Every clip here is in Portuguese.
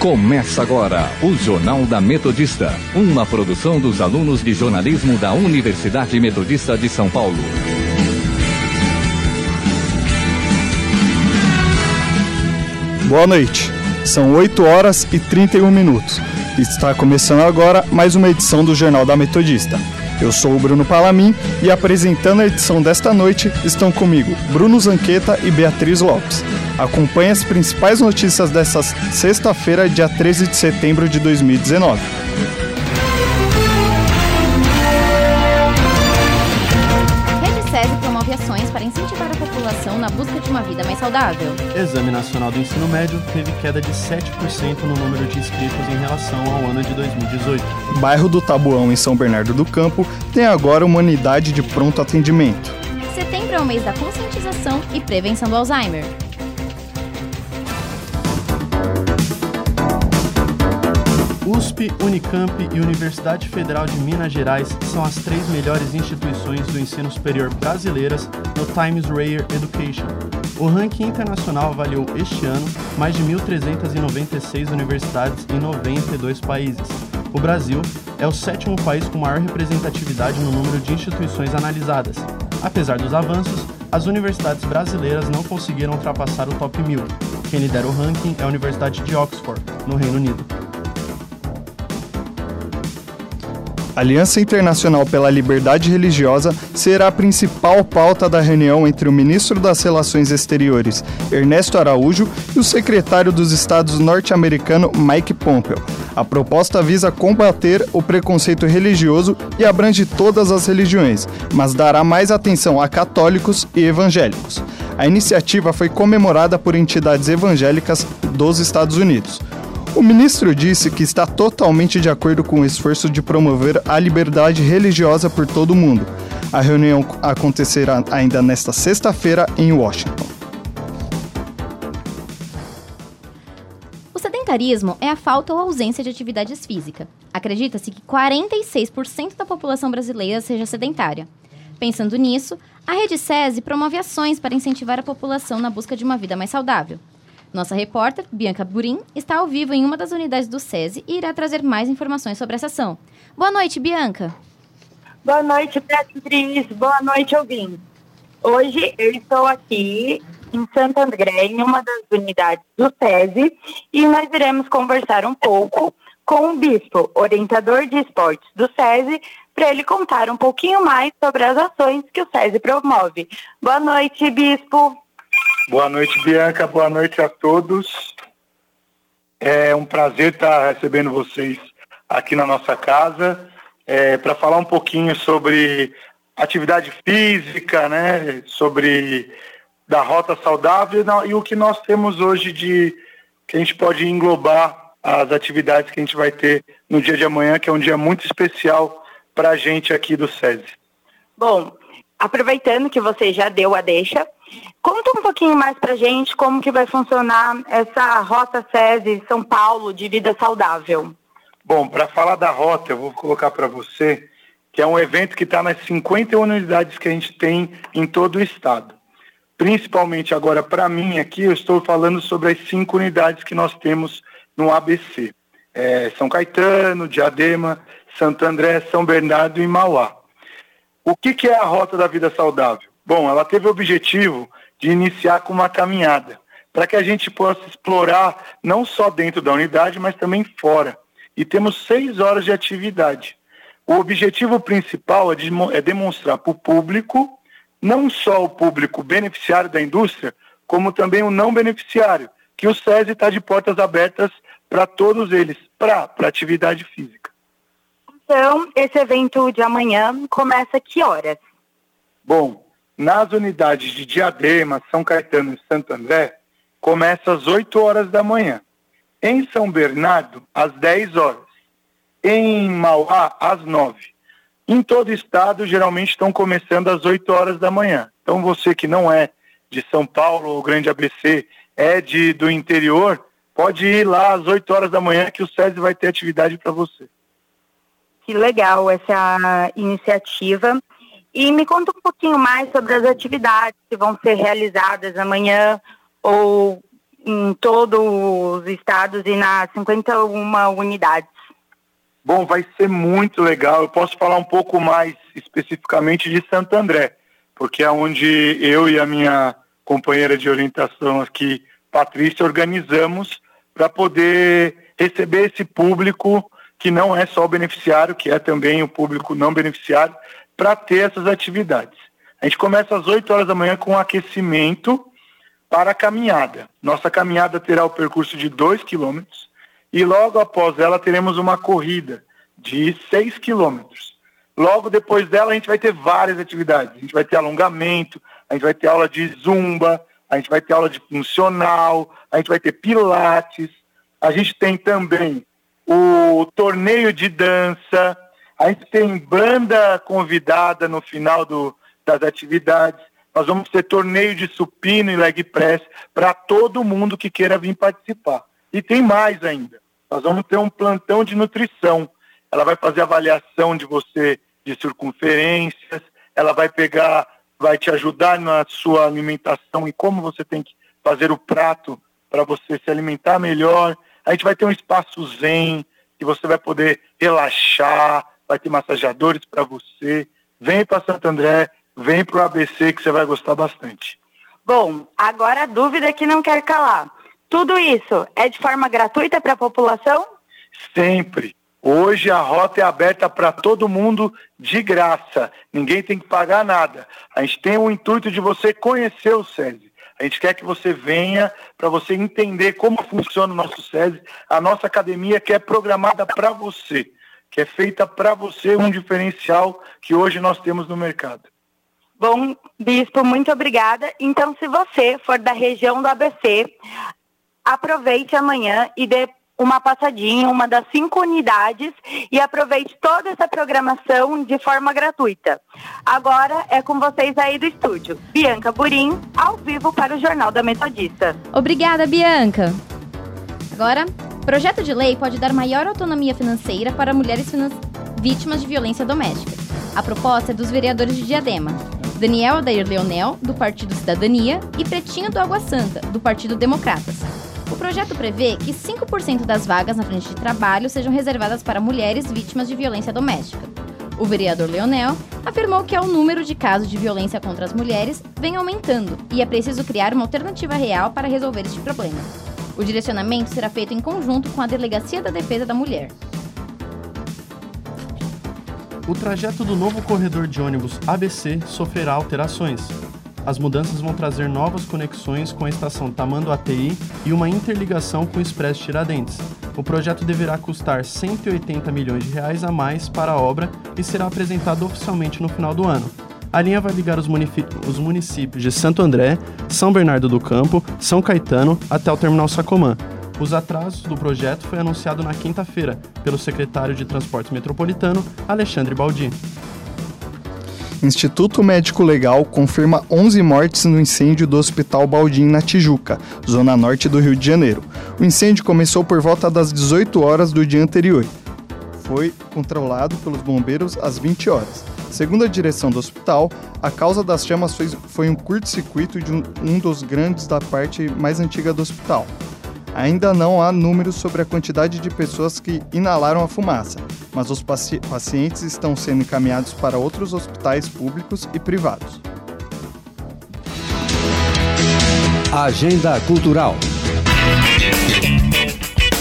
Começa agora o Jornal da Metodista, uma produção dos alunos de jornalismo da Universidade Metodista de São Paulo. Boa noite. São 8 horas e 31 minutos. Está começando agora mais uma edição do Jornal da Metodista. Eu sou o Bruno Palamin e apresentando a edição desta noite estão comigo Bruno Zanqueta e Beatriz Lopes. Acompanhe as principais notícias desta sexta-feira, dia 13 de setembro de 2019. Rede SESI promove ações para incentivar a população na busca de uma vida mais saudável. Exame Nacional do Ensino Médio teve queda de 7% no número de inscritos em relação ao ano de 2018. Bairro do Tabuão, em São Bernardo do Campo, tem agora uma unidade de pronto atendimento. Setembro é o mês da conscientização e prevenção do Alzheimer. USP, Unicamp e Universidade Federal de Minas Gerais são as três melhores instituições do ensino superior brasileiras no Times Rare Education. O ranking internacional avaliou este ano mais de 1.396 universidades em 92 países. O Brasil é o sétimo país com maior representatividade no número de instituições analisadas. Apesar dos avanços, as universidades brasileiras não conseguiram ultrapassar o top 1000. Quem lidera o ranking é a Universidade de Oxford, no Reino Unido. Aliança Internacional pela Liberdade Religiosa será a principal pauta da reunião entre o ministro das Relações Exteriores, Ernesto Araújo, e o secretário dos Estados norte-americano, Mike Pompeo. A proposta visa combater o preconceito religioso e abrange todas as religiões, mas dará mais atenção a católicos e evangélicos. A iniciativa foi comemorada por entidades evangélicas dos Estados Unidos. O ministro disse que está totalmente de acordo com o esforço de promover a liberdade religiosa por todo o mundo. A reunião acontecerá ainda nesta sexta-feira em Washington. O sedentarismo é a falta ou ausência de atividades físicas. Acredita-se que 46% da população brasileira seja sedentária. Pensando nisso, a Rede SESI promove ações para incentivar a população na busca de uma vida mais saudável. Nossa repórter, Bianca Burim, está ao vivo em uma das unidades do SESI e irá trazer mais informações sobre essa ação. Boa noite, Bianca. Boa noite, Beatriz. Boa noite, ouvintes. Hoje eu estou aqui em Santo André, em uma das unidades do SESI, e nós iremos conversar um pouco com o Bispo, orientador de esportes do SESI, para ele contar um pouquinho mais sobre as ações que o SESI promove. Boa noite, Bispo. Boa noite, Bianca. Boa noite a todos. É um prazer estar recebendo vocês aqui na nossa casa é, para falar um pouquinho sobre atividade física, né? Sobre da rota saudável e o que nós temos hoje de que a gente pode englobar as atividades que a gente vai ter no dia de amanhã, que é um dia muito especial para a gente aqui do SESI. Bom, aproveitando que você já deu a deixa, conta um pouquinho mais para gente como que vai funcionar essa Rota SESI São Paulo de vida saudável. Bom, para falar da rota, eu vou colocar para você que é um evento que está nas 50 unidades que a gente tem em todo o estado. Principalmente agora, para mim aqui, eu estou falando sobre as cinco unidades que nós temos no ABC. É São Caetano, Diadema, Santo André, São Bernardo e Mauá. O que, que é a Rota da Vida Saudável? Bom, ela teve o objetivo de iniciar com uma caminhada, para que a gente possa explorar não só dentro da unidade, mas também fora. E temos seis horas de atividade. O objetivo principal é, de, é demonstrar para o público, não só o público beneficiário da indústria, como também o não beneficiário, que o SESI está de portas abertas para todos eles, para atividade física. Então, esse evento de amanhã começa que horas? Bom, nas unidades de Diadema, São Caetano e Santo André, começa às 8 horas da manhã. Em São Bernardo, às 10 horas. Em Mauá, às 9. Em todo o estado, geralmente estão começando às 8 horas da manhã. Então, você que não é de São Paulo ou Grande ABC, é de, do interior, pode ir lá às 8 horas da manhã que o SESI vai ter atividade para você que legal essa iniciativa. E me conta um pouquinho mais sobre as atividades que vão ser realizadas amanhã ou em todos os estados e nas 51 unidades. Bom, vai ser muito legal. Eu posso falar um pouco mais especificamente de Santo André, porque é onde eu e a minha companheira de orientação aqui, Patrícia, organizamos para poder receber esse público que não é só o beneficiário, que é também o público não beneficiário, para ter essas atividades. A gente começa às 8 horas da manhã com aquecimento para a caminhada. Nossa caminhada terá o percurso de 2 quilômetros e logo após ela teremos uma corrida de 6 quilômetros. Logo depois dela a gente vai ter várias atividades. A gente vai ter alongamento, a gente vai ter aula de zumba, a gente vai ter aula de funcional, a gente vai ter pilates, a gente tem também o torneio de dança, a gente tem banda convidada no final do, das atividades. Nós vamos ter torneio de supino e leg press para todo mundo que queira vir participar. E tem mais ainda. Nós vamos ter um plantão de nutrição. Ela vai fazer avaliação de você de circunferências, ela vai pegar, vai te ajudar na sua alimentação e como você tem que fazer o prato para você se alimentar melhor. A gente vai ter um espaço zen, que você vai poder relaxar, vai ter massageadores para você. Vem para Santo André, vem para o ABC que você vai gostar bastante. Bom, agora a dúvida que não quer calar. Tudo isso é de forma gratuita para a população? Sempre. Hoje a rota é aberta para todo mundo de graça. Ninguém tem que pagar nada. A gente tem o intuito de você conhecer o SESI. A gente quer que você venha para você entender como funciona o nosso SESI, a nossa academia que é programada para você que é feita para você um diferencial que hoje nós temos no mercado. Bom, Bispo, muito obrigada. Então, se você for da região do ABC, aproveite amanhã e dê uma passadinha, uma das cinco unidades e aproveite toda essa programação de forma gratuita. Agora é com vocês aí do estúdio. Bianca Burim, ao vivo para o Jornal da Metodista. Obrigada, Bianca. Agora, Projeto de lei pode dar maior autonomia financeira para mulheres finan vítimas de violência doméstica. A proposta é dos vereadores de Diadema, Daniel Adair Leonel, do Partido Cidadania, e Pretinho do Água Santa, do Partido Democratas. O projeto prevê que 5% das vagas na frente de trabalho sejam reservadas para mulheres vítimas de violência doméstica. O vereador Leonel afirmou que o número de casos de violência contra as mulheres vem aumentando e é preciso criar uma alternativa real para resolver este problema. O direcionamento será feito em conjunto com a Delegacia da Defesa da Mulher. O trajeto do novo corredor de ônibus ABC sofrerá alterações. As mudanças vão trazer novas conexões com a estação Tamando ATI e uma interligação com o Expresso Tiradentes. O projeto deverá custar 180 milhões de reais a mais para a obra e será apresentado oficialmente no final do ano. A linha vai ligar os, os municípios de Santo André, São Bernardo do Campo, São Caetano até o terminal Sacomã. Os atrasos do projeto foi anunciado na quinta-feira pelo secretário de Transportes Metropolitano, Alexandre Baldi. Instituto Médico Legal confirma 11 mortes no incêndio do Hospital Baldim na Tijuca, zona norte do Rio de Janeiro. O incêndio começou por volta das 18 horas do dia anterior. Foi controlado pelos bombeiros às 20 horas. Segundo a direção do hospital, a causa das chamas foi, um curto-circuito de um, um dos grandes da parte mais antiga do hospital. Ainda não há números sobre a quantidade de pessoas que inalaram a fumaça, mas os paci pacientes estão sendo encaminhados para outros hospitais públicos e privados. Agenda Cultural.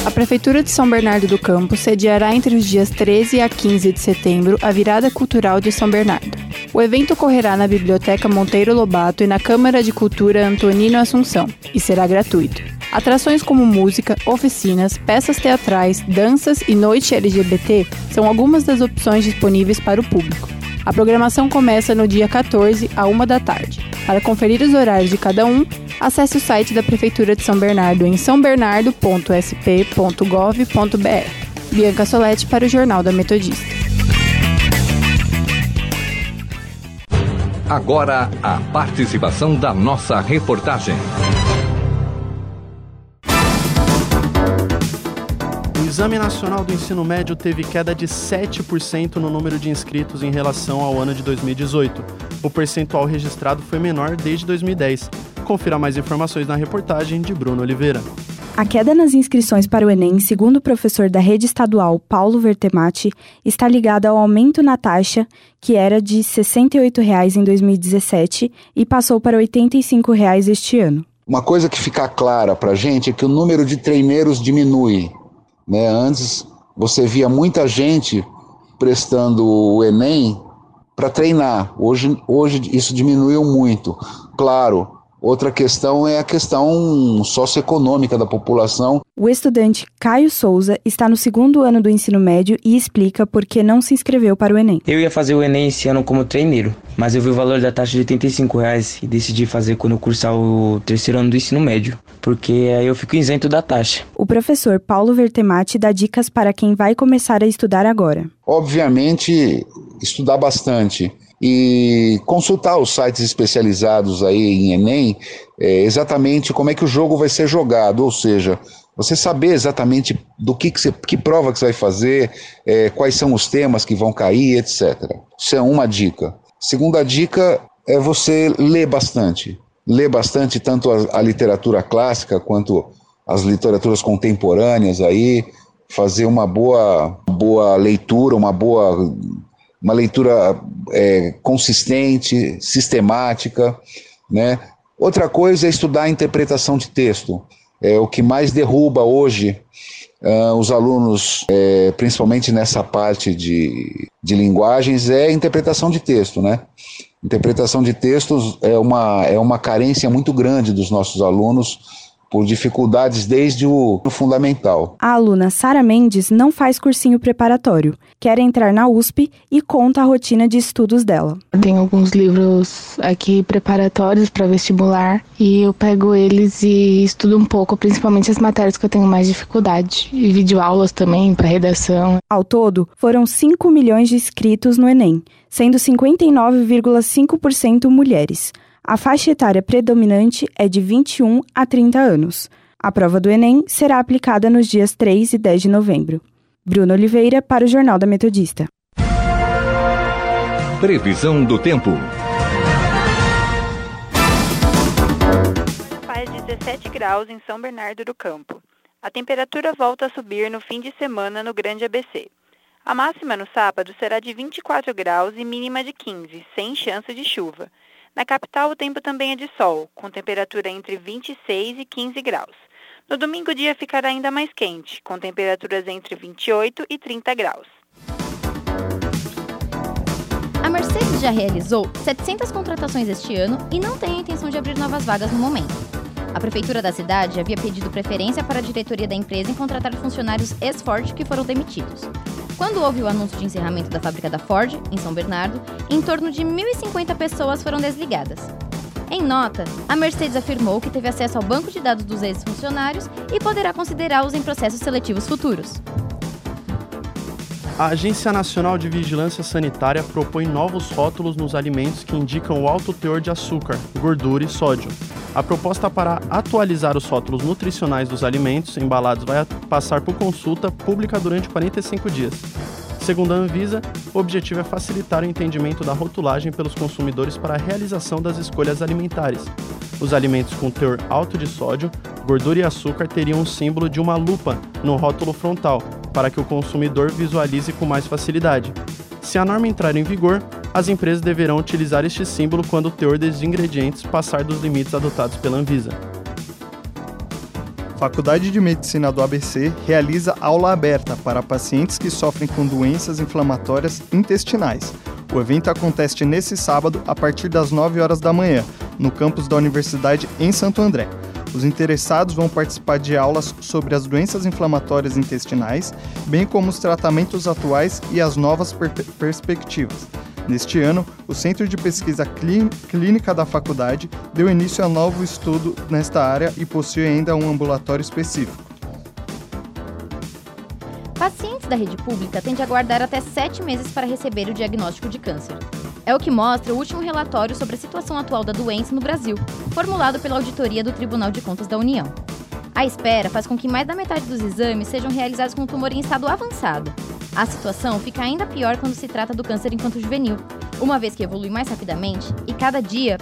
A Prefeitura de São Bernardo do Campo sediará entre os dias 13 a 15 de setembro a Virada Cultural de São Bernardo. O evento ocorrerá na Biblioteca Monteiro Lobato e na Câmara de Cultura Antonino Assunção e será gratuito. Atrações como música, oficinas, peças teatrais, danças e noite LGBT são algumas das opções disponíveis para o público. A programação começa no dia 14, a 1 da tarde. Para conferir os horários de cada um, acesse o site da Prefeitura de São Bernardo em sãobernardo.sp.gov.br. Bianca Solete para o Jornal da Metodista. Agora, a participação da nossa reportagem. O Exame Nacional do Ensino Médio teve queda de 7% no número de inscritos em relação ao ano de 2018. O percentual registrado foi menor desde 2010. Confira mais informações na reportagem de Bruno Oliveira. A queda nas inscrições para o Enem, segundo o professor da rede estadual Paulo Vertemati, está ligada ao aumento na taxa, que era de R$ 68,00 em 2017 e passou para R$ 85,00 este ano. Uma coisa que fica clara para a gente é que o número de treineiros diminui. Né? Antes você via muita gente prestando o Enem para treinar. Hoje, hoje isso diminuiu muito. Claro, Outra questão é a questão socioeconômica da população. O estudante Caio Souza está no segundo ano do ensino médio e explica por que não se inscreveu para o Enem. Eu ia fazer o Enem esse ano como treineiro, mas eu vi o valor da taxa de 85 reais e decidi fazer quando eu cursar o terceiro ano do ensino médio, porque aí eu fico isento da taxa. O professor Paulo Vertemati dá dicas para quem vai começar a estudar agora. Obviamente, estudar bastante e consultar os sites especializados aí em Enem, é, exatamente como é que o jogo vai ser jogado, ou seja, você saber exatamente do que, que, você, que prova que você vai fazer, é, quais são os temas que vão cair, etc. Isso é uma dica. Segunda dica é você ler bastante. Ler bastante tanto a, a literatura clássica quanto as literaturas contemporâneas aí, fazer uma boa, boa leitura, uma boa uma leitura é, consistente, sistemática, né? Outra coisa é estudar a interpretação de texto. É o que mais derruba hoje uh, os alunos, é, principalmente nessa parte de, de linguagens, é a interpretação de texto, né? Interpretação de textos é uma, é uma carência muito grande dos nossos alunos por dificuldades desde o, fundamental. A aluna Sara Mendes não faz cursinho preparatório, quer entrar na USP e conta a rotina de estudos dela. Tem alguns livros aqui preparatórios para vestibular e eu pego eles e estudo um pouco, principalmente as matérias que eu tenho mais dificuldade e videoaulas também para redação. Ao todo, foram 5 milhões de inscritos no Enem, sendo 59,5% mulheres. A faixa etária predominante é de 21 a 30 anos. A prova do Enem será aplicada nos dias 3 e 10 de novembro. Bruno Oliveira, para o Jornal da Metodista. Previsão do tempo. Faz 17 graus em São Bernardo do Campo. A temperatura volta a subir no fim de semana no Grande ABC. A máxima no sábado será de 24 graus e mínima de 15, sem chance de chuva. Na capital, o tempo também é de sol, com temperatura entre 26 e 15 graus. No domingo, o dia ficará ainda mais quente, com temperaturas entre 28 e 30 graus. A Mercedes já realizou 700 contratações este ano e não tem a intenção de abrir novas vagas no momento. A prefeitura da cidade havia pedido preferência para a diretoria da empresa em contratar funcionários ex-Ford que foram demitidos. Quando houve o anúncio de encerramento da fábrica da Ford, em São Bernardo, em torno de 1.050 pessoas foram desligadas. Em nota, a Mercedes afirmou que teve acesso ao banco de dados dos ex-funcionários e poderá considerá-los em processos seletivos futuros. A Agência Nacional de Vigilância Sanitária propõe novos rótulos nos alimentos que indicam o alto teor de açúcar, gordura e sódio. A proposta para atualizar os rótulos nutricionais dos alimentos embalados vai passar por consulta pública durante 45 dias. Segundo a Anvisa, o objetivo é facilitar o entendimento da rotulagem pelos consumidores para a realização das escolhas alimentares. Os alimentos com teor alto de sódio, gordura e açúcar teriam um símbolo de uma lupa no rótulo frontal, para que o consumidor visualize com mais facilidade. Se a norma entrar em vigor, as empresas deverão utilizar este símbolo quando o teor dos ingredientes passar dos limites adotados pela Anvisa. Faculdade de Medicina do ABC realiza aula aberta para pacientes que sofrem com doenças inflamatórias intestinais. O evento acontece nesse sábado a partir das 9 horas da manhã, no campus da Universidade em Santo André. Os interessados vão participar de aulas sobre as doenças inflamatórias intestinais, bem como os tratamentos atuais e as novas per perspectivas. Neste ano, o Centro de Pesquisa Clínica da faculdade deu início a novo estudo nesta área e possui ainda um ambulatório específico. Pacientes da rede pública têm de aguardar até sete meses para receber o diagnóstico de câncer. É o que mostra o último relatório sobre a situação atual da doença no Brasil, formulado pela Auditoria do Tribunal de Contas da União. A espera faz com que mais da metade dos exames sejam realizados com o tumor em estado avançado. A situação fica ainda pior quando se trata do câncer enquanto juvenil, uma vez que evolui mais rapidamente e cada dia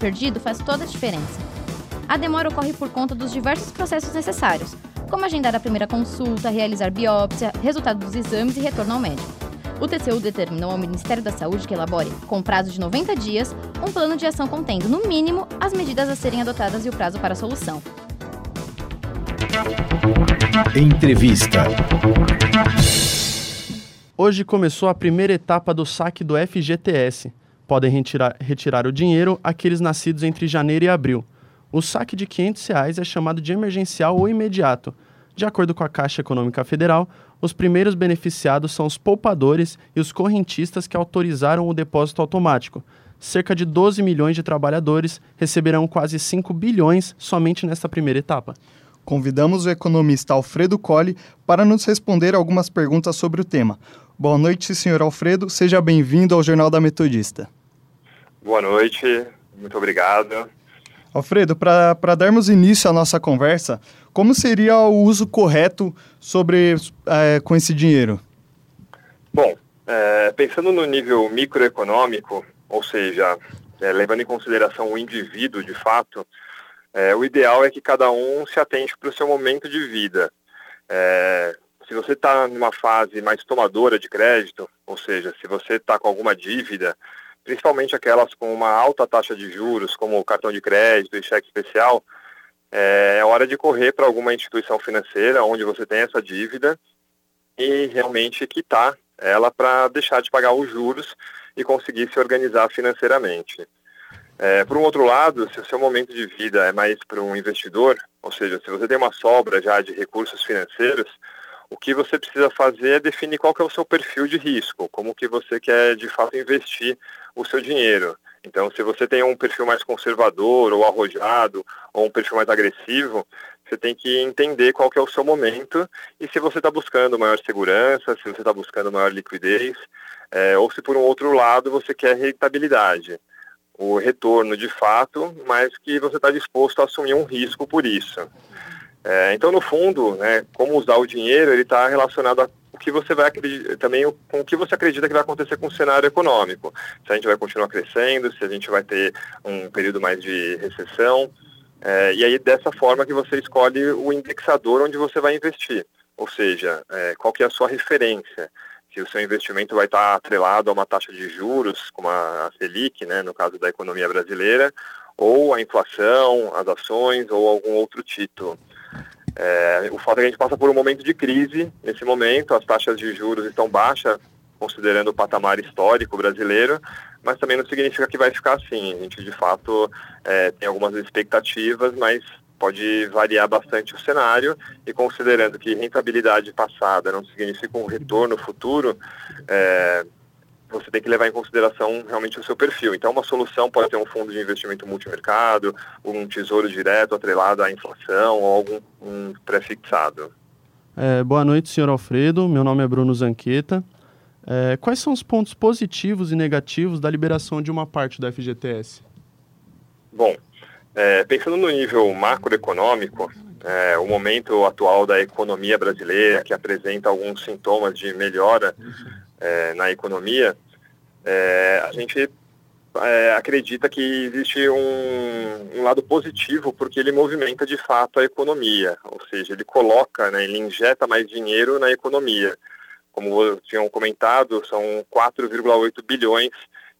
perdido faz toda a diferença. A demora ocorre por conta dos diversos processos necessários, como agendar a primeira consulta, realizar biópsia, resultado dos exames e retorno ao médico. O TCU determinou ao Ministério da Saúde que elabore, com prazo de 90 dias, um plano de ação contendo, no mínimo, as medidas a serem adotadas e o prazo para a solução. Entrevista. Hoje começou a primeira etapa do saque do FGTS. Podem retirar, retirar o dinheiro aqueles nascidos entre janeiro e abril. O saque de 500 reais é chamado de emergencial ou imediato. De acordo com a Caixa Econômica Federal, os primeiros beneficiados são os poupadores e os correntistas que autorizaram o depósito automático. Cerca de 12 milhões de trabalhadores receberão quase 5 bilhões somente nesta primeira etapa. Convidamos o economista Alfredo Colli para nos responder algumas perguntas sobre o tema. Boa noite, senhor Alfredo. Seja bem-vindo ao Jornal da Metodista. Boa noite, muito obrigado. Alfredo, para darmos início à nossa conversa, como seria o uso correto sobre é, com esse dinheiro? Bom, é, pensando no nível microeconômico, ou seja, é, levando em consideração o indivíduo de fato, é, o ideal é que cada um se atente para o seu momento de vida. Se você está numa fase mais tomadora de crédito, ou seja, se você está com alguma dívida, principalmente aquelas com uma alta taxa de juros, como cartão de crédito e cheque especial, é, é hora de correr para alguma instituição financeira onde você tem essa dívida e realmente quitar ela para deixar de pagar os juros e conseguir se organizar financeiramente. É, por um outro lado, se o seu momento de vida é mais para um investidor, ou seja, se você tem uma sobra já de recursos financeiros, o que você precisa fazer é definir qual que é o seu perfil de risco, como que você quer de fato investir o seu dinheiro. Então, se você tem um perfil mais conservador ou arrojado, ou um perfil mais agressivo, você tem que entender qual que é o seu momento e se você está buscando maior segurança, se você está buscando maior liquidez, é, ou se por um outro lado você quer rentabilidade o retorno de fato, mas que você está disposto a assumir um risco por isso. É, então, no fundo, né, como usar o dinheiro, ele está relacionado a o que você vai também com o que você acredita que vai acontecer com o cenário econômico. Se a gente vai continuar crescendo, se a gente vai ter um período mais de recessão. É, e aí, dessa forma que você escolhe o indexador onde você vai investir. Ou seja, é, qual que é a sua referência se o seu investimento vai estar atrelado a uma taxa de juros, como a Selic, né, no caso da economia brasileira, ou a inflação, as ações ou algum outro título. É, o fato é que a gente passa por um momento de crise nesse momento, as taxas de juros estão baixas, considerando o patamar histórico brasileiro, mas também não significa que vai ficar assim. A gente, de fato, é, tem algumas expectativas, mas pode variar bastante o cenário e considerando que rentabilidade passada não significa um retorno futuro, é, você tem que levar em consideração realmente o seu perfil. Então, uma solução pode ter um fundo de investimento multimercado, um tesouro direto atrelado à inflação ou algum um pré-fixado. É, boa noite, senhor Alfredo. Meu nome é Bruno Zanqueta. É, quais são os pontos positivos e negativos da liberação de uma parte do FGTS? Bom, é, pensando no nível macroeconômico, é, o momento atual da economia brasileira, que apresenta alguns sintomas de melhora é, na economia, é, a gente é, acredita que existe um, um, lado positivo porque ele movimenta de fato a economia, ou seja, ele coloca, né, ele injeta mais dinheiro na economia. Como tinham comentado, são 4,8 bilhões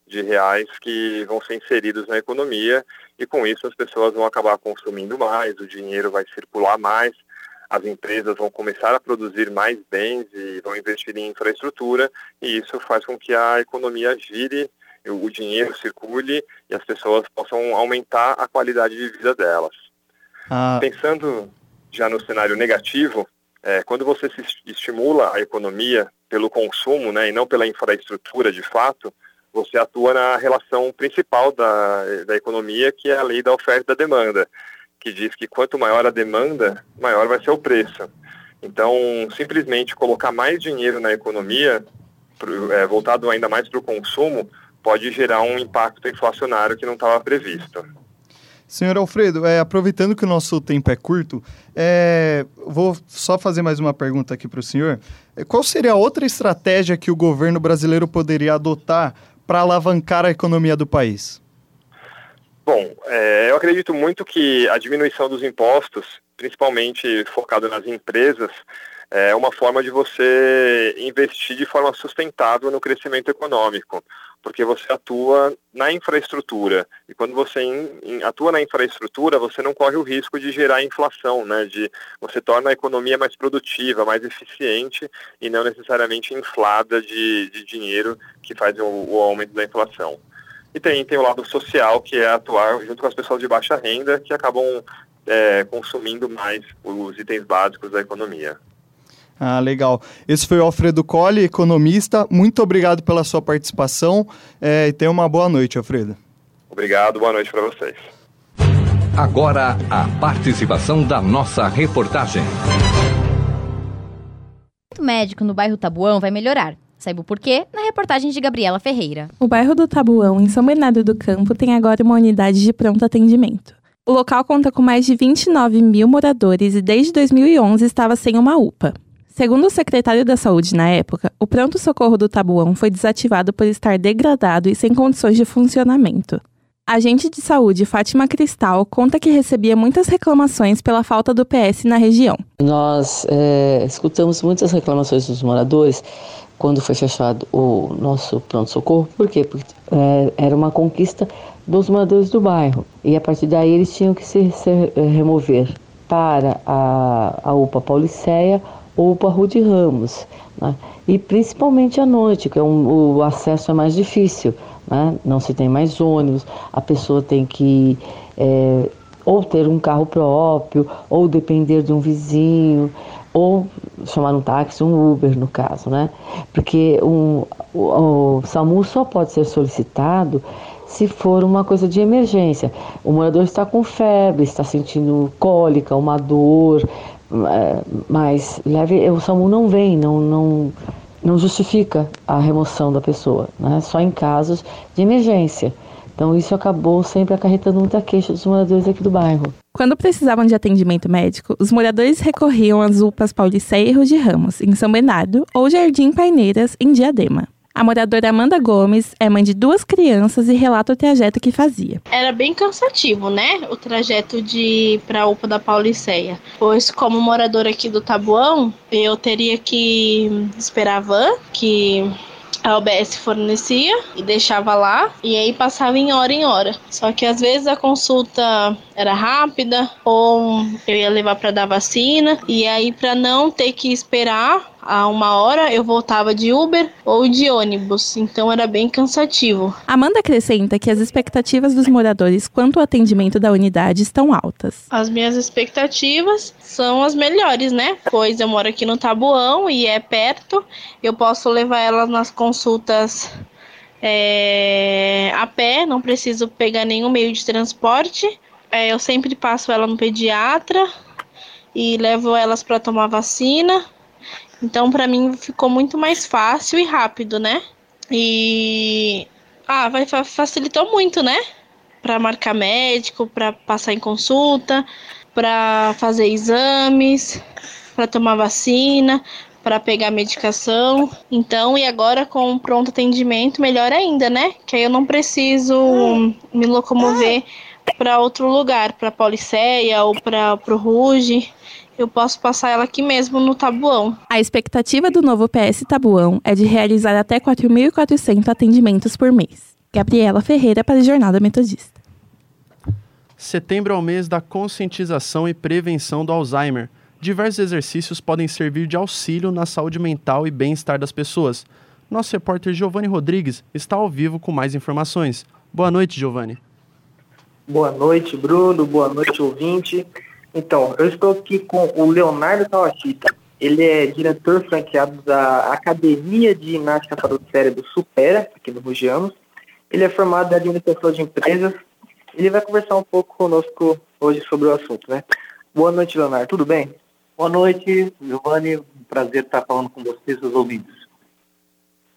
de reais que vão ser inseridos na economia e com isso as pessoas vão acabar consumindo mais, o dinheiro vai circular mais, as empresas vão começar a produzir mais bens e vão investir em infraestrutura e isso faz com que a economia gire, o dinheiro circule e as pessoas possam aumentar a qualidade de vida delas. Ah. Pensando já no cenário negativo, é, quando você se estimula a economia pelo consumo né, e não pela infraestrutura de fato, você atua na relação principal da, da economia, que é a lei da oferta e da demanda, que diz que quanto maior a demanda, maior vai ser o preço. Então, simplesmente colocar mais dinheiro na economia, é, voltado ainda mais para o consumo, pode gerar um impacto inflacionário que não estava previsto. Senhor Alfredo, é, aproveitando que o nosso tempo é curto, é, vou só fazer mais uma pergunta aqui para o senhor. É, qual seria a outra estratégia que o governo brasileiro poderia adotar para alavancar a economia do país? É, eu acredito muito que a diminuição dos impostos, principalmente focado nas empresas, é uma forma de você investir de forma sustentável no crescimento econômico, porque você atua na infraestrutura. E quando você in, in, atua na infraestrutura, você não corre o risco de gerar inflação, né? De você torna a economia mais produtiva, mais eficiente e não necessariamente inflada de, de dinheiro que faz o, o aumento da inflação. E tem, tem o lado social, que é atuar junto com as pessoas de baixa renda, que acabam é, consumindo mais os itens básicos da economia. Ah, legal. Esse foi o Alfredo Colli, economista. Muito obrigado pela sua participação é, e tenha uma boa noite, Alfredo. Obrigado, boa noite para vocês. Agora, a participação da nossa reportagem. O médico no bairro Tabuão vai melhorar. Saiba o porquê na reportagem de Gabriela Ferreira. O bairro do Tabuão, em São Bernardo do Campo, tem agora uma unidade de pronto atendimento. O local conta com mais de 29 mil moradores e desde 2011 estava sem uma UPA. Segundo o secretário da Saúde na época, o pronto-socorro do Tabuão foi desativado por estar degradado e sem condições de funcionamento. A agente de saúde Fátima Cristal conta que recebia muitas reclamações pela falta do PS na região. Nós é, escutamos muitas reclamações dos moradores quando foi fechado o nosso pronto-socorro. Por quê? Porque é, era uma conquista dos moradores do bairro. E a partir daí eles tinham que se, se eh, remover para a, a UPA Pauliceia ou UPA Rude Ramos. Né? E principalmente à noite, que é um, o acesso é mais difícil. Né? Não se tem mais ônibus, a pessoa tem que é, ou ter um carro próprio, ou depender de um vizinho ou chamar um táxi, um Uber no caso, né? Porque um, o, o SAMU só pode ser solicitado se for uma coisa de emergência. O morador está com febre, está sentindo cólica, uma dor, é, mas leve, o SAMU não vem, não, não, não justifica a remoção da pessoa, né? só em casos de emergência. Então isso acabou sempre acarretando muita queixa dos moradores aqui do bairro. Quando precisavam de atendimento médico, os moradores recorriam às UPAs Paulicé e Erro de Ramos, em São Bernardo, ou Jardim Paineiras, em Diadema. A moradora Amanda Gomes é mãe de duas crianças e relata o trajeto que fazia. Era bem cansativo, né? O trajeto de para a UPA da Pauliceia. Pois, como moradora aqui do Tabuão, eu teria que esperar a van, que a OBS fornecia e deixava lá e aí passava em hora em hora. Só que às vezes a consulta era rápida ou eu ia levar para dar vacina e aí para não ter que esperar a uma hora eu voltava de Uber ou de ônibus, então era bem cansativo. Amanda acrescenta que as expectativas dos moradores quanto ao atendimento da unidade estão altas. As minhas expectativas são as melhores, né? Pois eu moro aqui no Tabuão e é perto, eu posso levar elas nas consultas é, a pé, não preciso pegar nenhum meio de transporte. É, eu sempre passo ela no pediatra e levo elas para tomar vacina. Então, para mim, ficou muito mais fácil e rápido, né? E. Ah, vai facilitou muito, né? Para marcar médico, para passar em consulta, para fazer exames, para tomar vacina, para pegar medicação. Então, e agora com pronto atendimento, melhor ainda, né? Que aí eu não preciso me locomover para outro lugar, para Policeia ou para o Ruge eu posso passar ela aqui mesmo no tabuão. A expectativa do novo PS Tabuão é de realizar até 4.400 atendimentos por mês. Gabriela Ferreira para a Jornada Metodista. Setembro é o mês da conscientização e prevenção do Alzheimer. Diversos exercícios podem servir de auxílio na saúde mental e bem-estar das pessoas. Nosso repórter Giovanni Rodrigues está ao vivo com mais informações. Boa noite, Giovanni. Boa noite, Bruno. Boa noite, ouvinte. Então, eu estou aqui com o Leonardo Kawashita. Ele é diretor franqueado da Academia de Ginástica para o Cérebro Supera, aqui no Rugianos. Ele é formado em administração de empresas. Ele vai conversar um pouco conosco hoje sobre o assunto, né? Boa noite, Leonardo. Tudo bem? Boa noite, Giovanni. Um prazer estar falando com vocês, os ouvintes.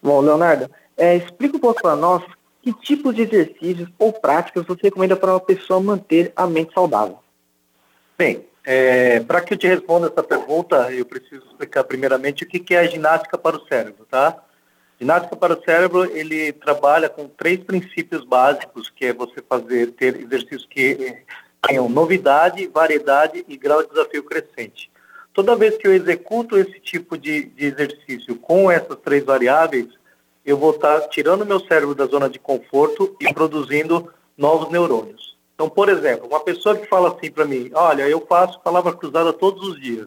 Bom, Leonardo, é, explica um pouco para nós que tipos de exercícios ou práticas você recomenda para uma pessoa manter a mente saudável? Bem, é, para que eu te responda essa pergunta, eu preciso explicar primeiramente o que, que é a ginástica para o cérebro, tá? Ginástica para o cérebro, ele trabalha com três princípios básicos, que é você fazer, ter exercícios que tenham novidade, variedade e grau de desafio crescente. Toda vez que eu executo esse tipo de, de exercício com essas três variáveis, eu vou estar tirando meu cérebro da zona de conforto e produzindo novos neurônios. Então, por exemplo, uma pessoa que fala assim para mim, olha, eu faço palavra cruzada todos os dias,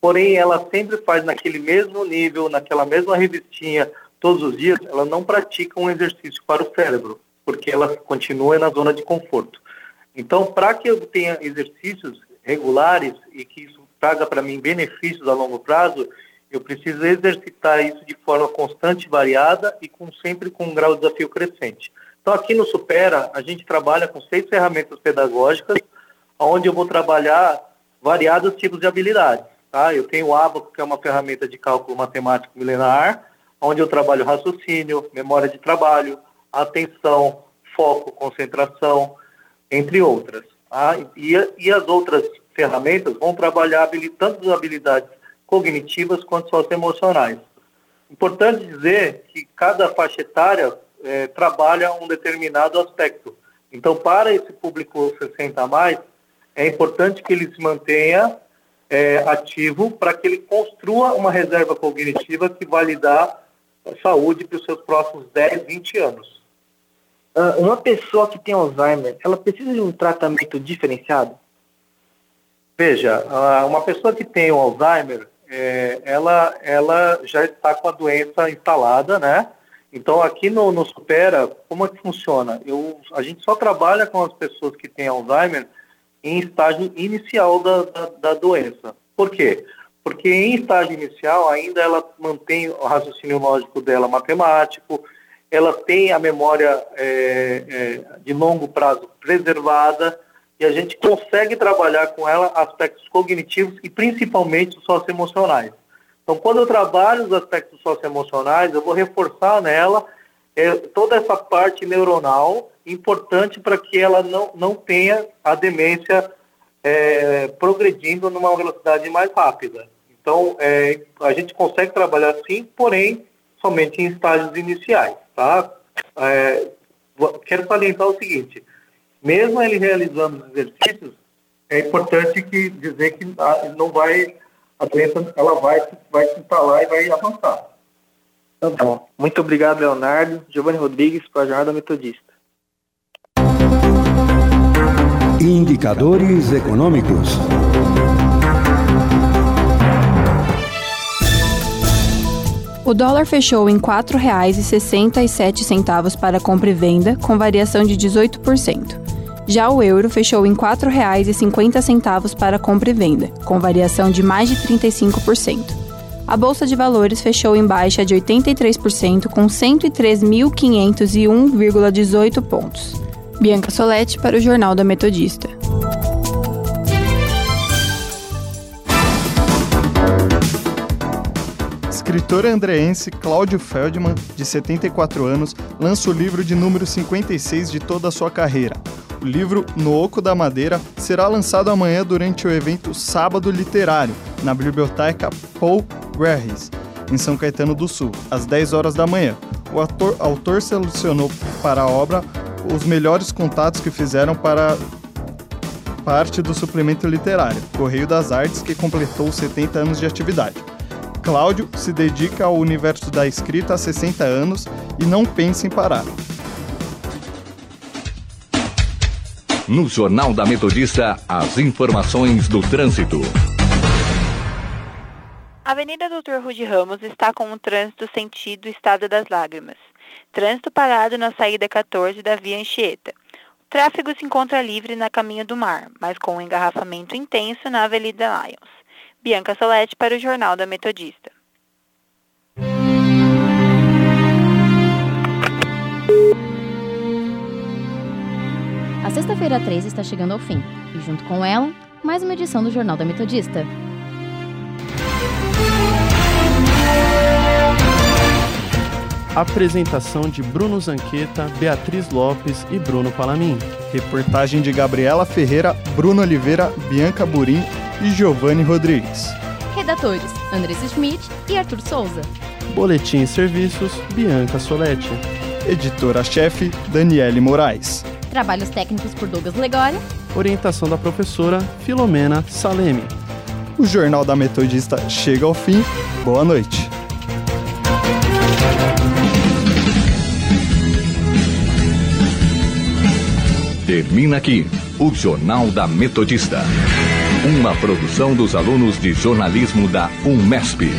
porém ela sempre faz naquele mesmo nível, naquela mesma revistinha, todos os dias, ela não pratica um exercício para o cérebro, porque ela continua na zona de conforto. Então, para que eu tenha exercícios regulares e que isso traga para mim benefícios a longo prazo, eu preciso exercitar isso de forma constante variada e com, sempre com um grau de desafio crescente. Então, aqui no Supera, a gente trabalha com seis ferramentas pedagógicas, onde eu vou trabalhar variados tipos de habilidades. Tá? Eu tenho o Abaco, que é uma ferramenta de cálculo matemático milenar, onde eu trabalho raciocínio, memória de trabalho, atenção, foco, concentração, entre outras. Tá? E, e as outras ferramentas vão trabalhar tanto as habilidades cognitivas quanto socioemocionais. Importante dizer que cada faixa etária é, trabalha um determinado aspecto. Então, para esse público 60 a mais, é importante que ele se mantenha é, ativo para que ele construa uma reserva cognitiva que vai lhe dar saúde para os seus próximos 10, 20 anos. Uh, uma pessoa que tem Alzheimer, ela precisa de um tratamento diferenciado? Veja, uh, uma pessoa que tem o Alzheimer, é, ela, ela já está com a doença instalada, né? Então, aqui no, no Supera, como é que funciona? Eu, a gente só trabalha com as pessoas que têm Alzheimer em estágio inicial da, da, da doença. Por quê? Porque em estágio inicial ainda ela mantém o raciocínio lógico dela matemático, ela tem a memória é, é, de longo prazo preservada e a gente consegue trabalhar com ela aspectos cognitivos e principalmente socioemocionais. Então, quando eu trabalho os aspectos socioemocionais, eu vou reforçar nela é, toda essa parte neuronal importante para que ela não, não tenha a demência é, progredindo numa velocidade mais rápida. Então, é, a gente consegue trabalhar sim, porém, somente em estágios iniciais, tá? É, quero salientar o seguinte, mesmo ele realizando os exercícios, é importante que dizer que não vai, a doença ela vai, vai se instalar e vai avançar. Tá bom. Muito obrigado, Leonardo. Giovanni Rodrigues, para a Jornada Metodista. Indicadores econômicos. O dólar fechou em R$ 4,67 para compra e venda, com variação de 18%. Já o euro fechou em R$ 4,50 para compra e venda, com variação de mais de 35%. A bolsa de valores fechou em baixa de 83%, com 103.501,18 pontos. Bianca Soletti para o Jornal da Metodista. Escritor andreense Cláudio Feldman, de 74 anos, lança o livro de número 56 de toda a sua carreira. O livro No Oco da Madeira será lançado amanhã durante o evento Sábado Literário, na Biblioteca Paul Verris, em São Caetano do Sul, às 10 horas da manhã. O autor, autor selecionou para a obra os melhores contatos que fizeram para parte do suplemento literário, Correio das Artes, que completou 70 anos de atividade. Cláudio se dedica ao universo da escrita há 60 anos e não pensa em parar. No Jornal da Metodista, as informações do trânsito. A Avenida Doutor Rude Ramos está com o trânsito sentido Estado das Lágrimas. Trânsito parado na saída 14 da Via Anchieta. O tráfego se encontra livre na Caminho do Mar, mas com um engarrafamento intenso na Avenida Lions. Bianca Solete para o Jornal da Metodista. A sexta-feira 3 está chegando ao fim, e junto com ela, mais uma edição do Jornal da Metodista. Apresentação de Bruno Zanqueta, Beatriz Lopes e Bruno Palamin. Reportagem de Gabriela Ferreira, Bruno Oliveira, Bianca Burim e Giovanni Rodrigues. Redatores: Andressa Schmidt e Arthur Souza. Boletim e Serviços, Bianca Soletti. Editora-chefe, Daniele Moraes. Trabalhos técnicos por Douglas Legória. Orientação da professora Filomena Saleme. O Jornal da Metodista chega ao fim. Boa noite. Termina aqui o Jornal da Metodista. Uma produção dos alunos de jornalismo da UMESP.